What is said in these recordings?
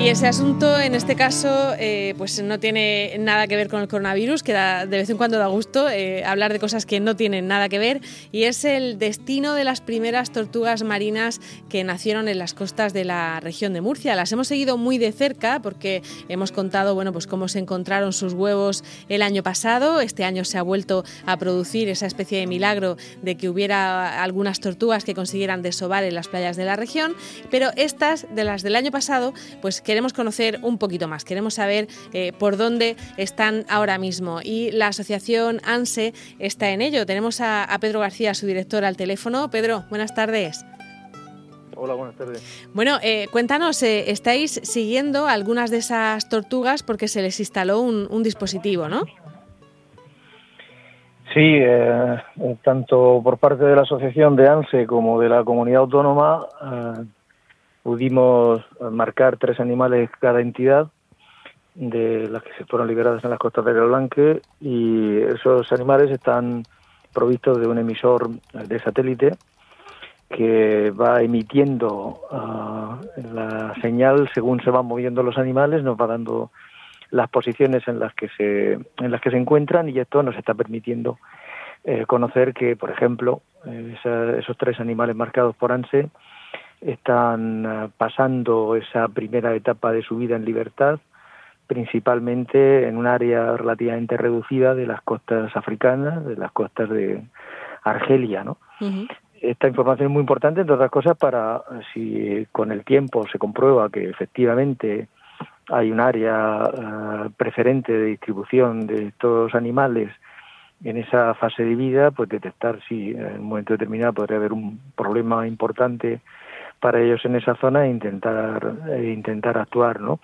Y ese asunto, en este caso, eh, pues no tiene nada que ver con el coronavirus, que de vez en cuando da gusto eh, hablar de cosas que no tienen nada que ver, y es el destino de las primeras tortugas marinas que nacieron en las costas de la región de Murcia. Las hemos seguido muy de cerca porque hemos contado, bueno, pues cómo se encontraron sus huevos el año pasado. Este año se ha vuelto a producir esa especie de milagro de que hubiera algunas tortugas que consiguieran desovar en las playas de la región, pero estas, de las del año pasado, pues queremos conocer un poquito más, queremos saber eh, por dónde están ahora mismo. Y la asociación ANSE está en ello. Tenemos a, Pedro García, su director, al teléfono. Pedro, buenas tardes. Hola, buenas tardes. Bueno, eh, cuéntanos, eh, estáis siguiendo algunas de esas tortugas porque se les instaló un, dispositivo, ¿no? Sí, tanto por parte de la asociación de ANSE como de la comunidad autónoma pudimos marcar tres animales cada entidad de las que se fueron liberadas en las costas de Blanque y esos animales están provistos de un emisor de satélite que va emitiendo ah, la señal según se van moviendo los animales, nos va dando las posiciones en las que se en las que se encuentran y esto nos está permitiendo eh, conocer que, por ejemplo, esos tres animales marcados por ANSE están eh, pasando esa primera etapa de su vida en libertad, principalmente en un área relativamente reducida de las costas africanas, de las costas de Argelia, ¿no? Esta información es muy importante, entre otras cosas, para si con el tiempo se comprueba que efectivamente hay un área eh, preferente de distribución de estos animales en esa fase de vida, pues detectar si en un momento determinado podría haber un problema importante para ellos en esa zona e intentar e intentar actuar no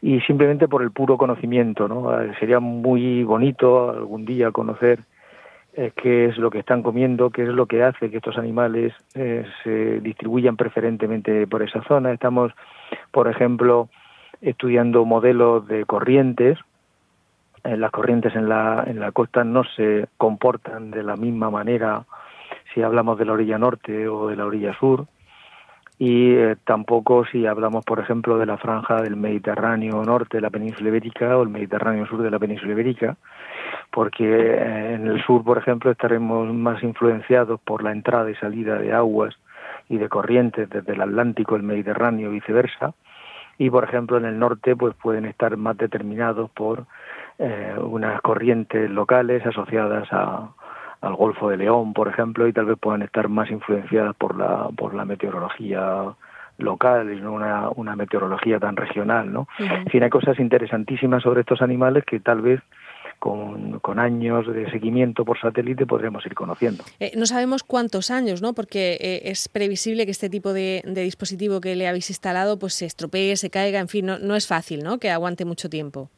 y simplemente por el puro conocimiento no eh, sería muy bonito algún día conocer eh, qué es lo que están comiendo qué es lo que hace que estos animales eh, se distribuyan preferentemente por esa zona. Estamos por ejemplo estudiando modelos de corrientes. Las corrientes en la en la costa no se comportan de la misma manera si hablamos de la orilla norte o de la orilla sur y eh, tampoco si hablamos, por ejemplo, de la franja del Mediterráneo norte de la península ibérica o el Mediterráneo sur de la península ibérica, porque eh, en el sur, por ejemplo, estaremos más influenciados por la entrada y salida de aguas y de corrientes desde el Atlántico, el Mediterráneo, viceversa, y por ejemplo en el norte pues pueden estar más determinados por eh, unas corrientes locales asociadas a, al Golfo de León, por ejemplo, y tal vez puedan estar más influenciadas por la, por la meteorología local y no una, una meteorología tan regional, ¿no? En fin, hay cosas interesantísimas sobre estos animales que tal vez con, con, años de seguimiento por satélite podremos ir conociendo. Eh, no sabemos cuántos años, ¿no? Porque eh, es previsible que este tipo de, de, dispositivo que le habéis instalado pues se estropee, se caiga, en fin, no, no es fácil, ¿no? Que aguante mucho tiempo.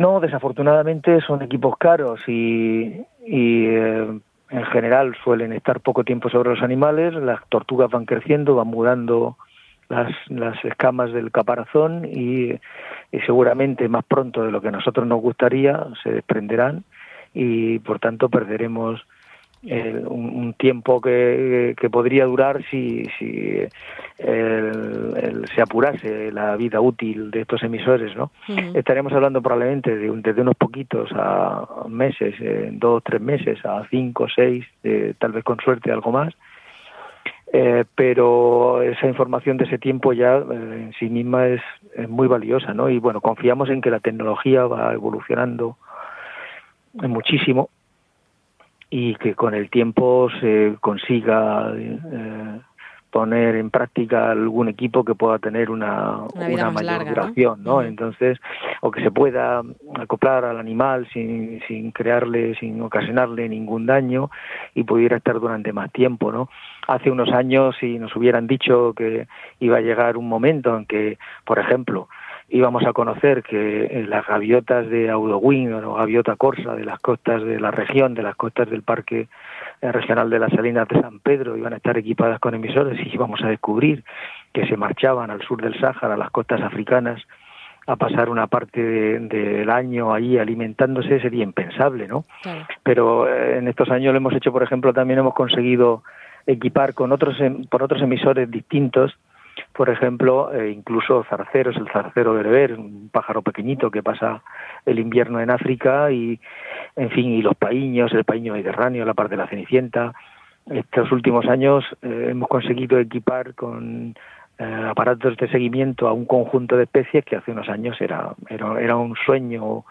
No, desafortunadamente son equipos caros y, y eh, en general suelen estar poco tiempo sobre los animales, las tortugas van creciendo, van mudando las, escamas del caparazón y, y, seguramente más pronto de lo que a nosotros nos gustaría se desprenderán y por tanto perderemos un, tiempo que, que, podría durar si, si el, se apurase la vida útil de estos emisores, ¿no? Estaremos hablando probablemente de desde unos poquitos a meses, en dos, tres meses, a cinco, seis, tal vez con suerte algo más. Eh, pero esa información de ese tiempo ya eh, en sí misma es, es, muy valiosa, ¿no? Y bueno, confiamos en que la tecnología va evolucionando muchísimo y que con el tiempo se consiga eh, poner en práctica algún equipo que pueda tener una, una, mayor duración, ¿no? Entonces, o que se pueda acoplar al animal sin, sin crearle, sin ocasionarle ningún daño y pudiera estar durante más tiempo, ¿no? Hace unos años, si nos hubieran dicho que iba a llegar un momento en que, por ejemplo, íbamos a conocer que las gaviotas de Audowin o gaviota corsa de las costas de la región, de las costas del Parque eh, Regional de las Salinas de San Pedro, iban a estar equipadas con emisores y íbamos a descubrir que se marchaban al sur del Sáhara, a las costas africanas, a pasar una parte del año ahí alimentándose, sería impensable, ¿no? Pero eh, en estos años lo hemos hecho, por ejemplo, también hemos conseguido equipar con otros, em, por otros emisores distintos por ejemplo, eh, incluso zarceros, el zarcero bereber, un pájaro pequeñito que pasa el invierno en África y, en fin, y los paíños, el paíño mediterráneo, la parte de la cenicienta. Estos últimos años eh, hemos conseguido equipar con eh, aparatos de seguimiento a un conjunto de especies que hace unos años era, era, era un sueño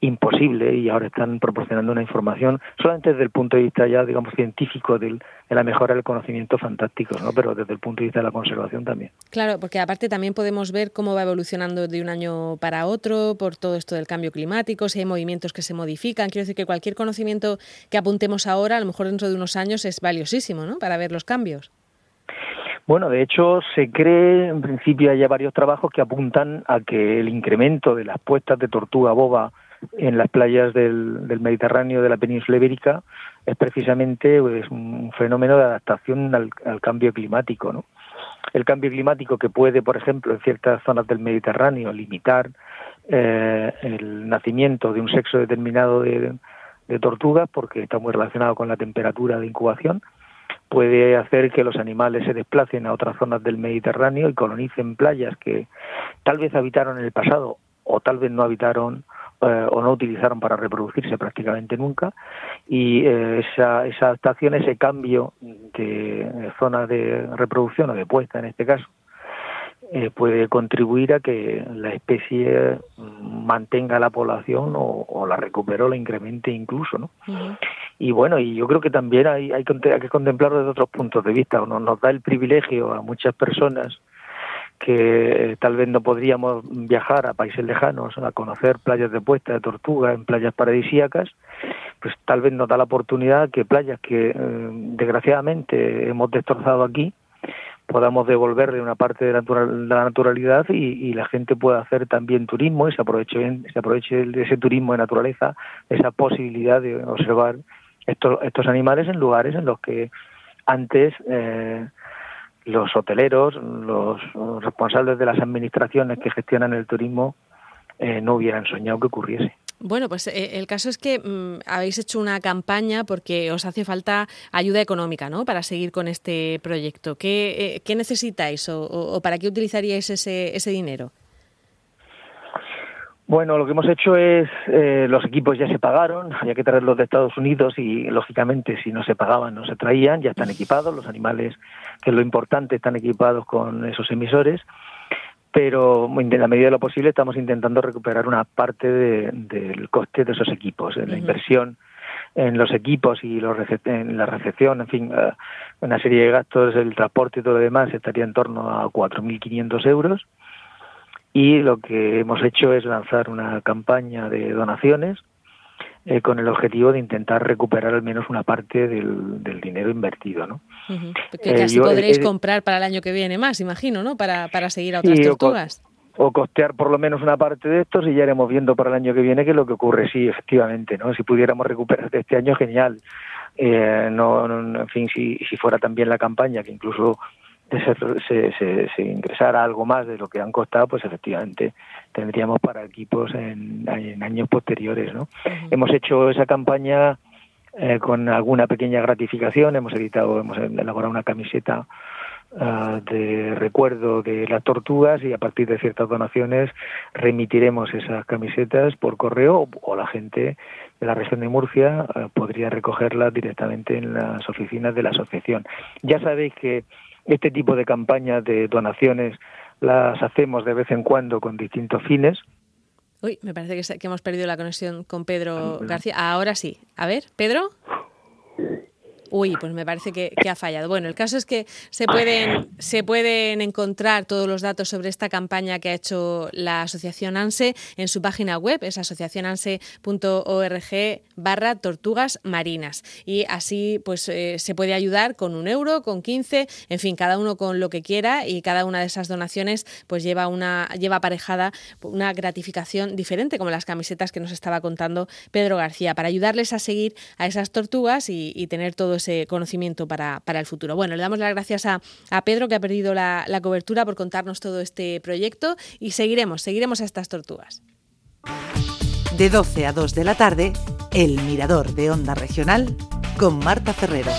imposible y ahora están proporcionando una información solamente desde el punto de vista ya digamos científico del, de la mejora del conocimiento fantástico, ¿no? pero desde el punto de vista de la conservación también. Claro, porque aparte también podemos ver cómo va evolucionando de un año para otro por todo esto del cambio climático, si hay movimientos que se modifican. Quiero decir que cualquier conocimiento que apuntemos ahora, a lo mejor dentro de unos años, es valiosísimo ¿no? para ver los cambios. Bueno, de hecho, se cree, en principio, hay varios trabajos que apuntan a que el incremento de las puestas de tortuga boba en las playas del, del Mediterráneo de la península ibérica es precisamente pues, un fenómeno de adaptación al, cambio climático. ¿no? El cambio climático que puede, por ejemplo, en ciertas zonas del Mediterráneo limitar eh, el nacimiento de un sexo determinado de, de tortugas, porque está muy relacionado con la temperatura de incubación, puede hacer que los animales se desplacen a otras zonas del Mediterráneo y colonicen playas que tal vez habitaron en el pasado o tal vez no habitaron eh, o no utilizaron para reproducirse prácticamente nunca y eh, esa, esa adaptación, ese cambio de zona de reproducción o de puesta en este caso, eh, puede contribuir a que la especie mantenga la población o, la recupere o la incremente incluso, ¿no? Y bueno, y yo creo que también hay, hay, que contemplarlo desde otros puntos de vista. Uno nos da el privilegio a muchas personas que tal vez no podríamos viajar a países lejanos a conocer playas de puesta de tortuga en playas paradisíacas, pues tal vez nos da la oportunidad que playas que eh, desgraciadamente hemos destrozado aquí podamos devolverle una parte de la naturalidad y, la gente pueda hacer también turismo y se aproveche, se aproveche de ese turismo de naturaleza, esa posibilidad de observar estos, estos animales en lugares en los que antes eh, los hoteleros, los responsables de las administraciones que gestionan el turismo eh, no hubieran soñado que ocurriese. Bueno, pues eh, el caso es que mm, habéis hecho una campaña porque os hace falta ayuda económica ¿no? para seguir con este proyecto. ¿Qué, eh, necesitáis o, para qué utilizaríais ese, ese dinero? Bueno, lo que hemos hecho es, eh, los equipos ya se pagaron, había que traerlos de Estados Unidos y, lógicamente, si no se pagaban, no se traían, ya están equipados, los animales, que es lo importante, están equipados con esos emisores, pero en la medida de lo posible estamos intentando recuperar una parte del coste de esos equipos, en la inversión en los equipos y los en la recepción, en fin, eh, una serie de gastos, el transporte y todo lo demás estaría en torno a 4.500 euros y lo que hemos hecho es lanzar una campaña de donaciones eh, con el objetivo de intentar recuperar al menos una parte del, dinero invertido, ¿no? Que casi eh, podréis comprar para el año que viene más, imagino, ¿no? Para, para seguir a otras tortugas. O, costear por lo menos una parte de estos y ya iremos viendo para el año que viene qué es lo que ocurre, sí, efectivamente, ¿no? Si pudiéramos recuperar de este año, genial. Eh, no, no, en fin, si, si fuera también la campaña, que incluso se, se, se, ingresara algo más de lo que han costado, pues efectivamente tendríamos para equipos en, años posteriores. ¿no? Hemos hecho esa campaña eh, con alguna pequeña gratificación, hemos editado, hemos elaborado una camiseta ah, de recuerdo de las tortugas y a partir de ciertas donaciones remitiremos esas camisetas por correo o, la gente de la región de Murcia ah, podría recogerlas directamente en las oficinas de la asociación. Ya sabéis que este tipo de campañas de donaciones las hacemos de vez en cuando con distintos fines. Uy, me parece que, hemos perdido la conexión con Pedro García. Ahora sí. A ver, Pedro. Uy, pues me parece que, ha fallado. Bueno, el caso es que se pueden, se pueden encontrar todos los datos sobre esta campaña que ha hecho la Asociación ANSE en su página web, es asociacionanse.org barra tortugas marinas. Y así pues eh, se puede ayudar con un euro, con 15, en fin, cada uno con lo que quiera y cada una de esas donaciones pues lleva, una, lleva aparejada una gratificación diferente, como las camisetas que nos estaba contando Pedro García, para ayudarles a seguir a esas tortugas y, y tener todo ese conocimiento para, para, el futuro. Bueno, le damos las gracias a, a Pedro, que ha perdido la, la cobertura, por contarnos todo este proyecto y seguiremos, seguiremos a estas tortugas. De 12 a 2 de la tarde, El Mirador de Onda Regional con Marta Ferrero.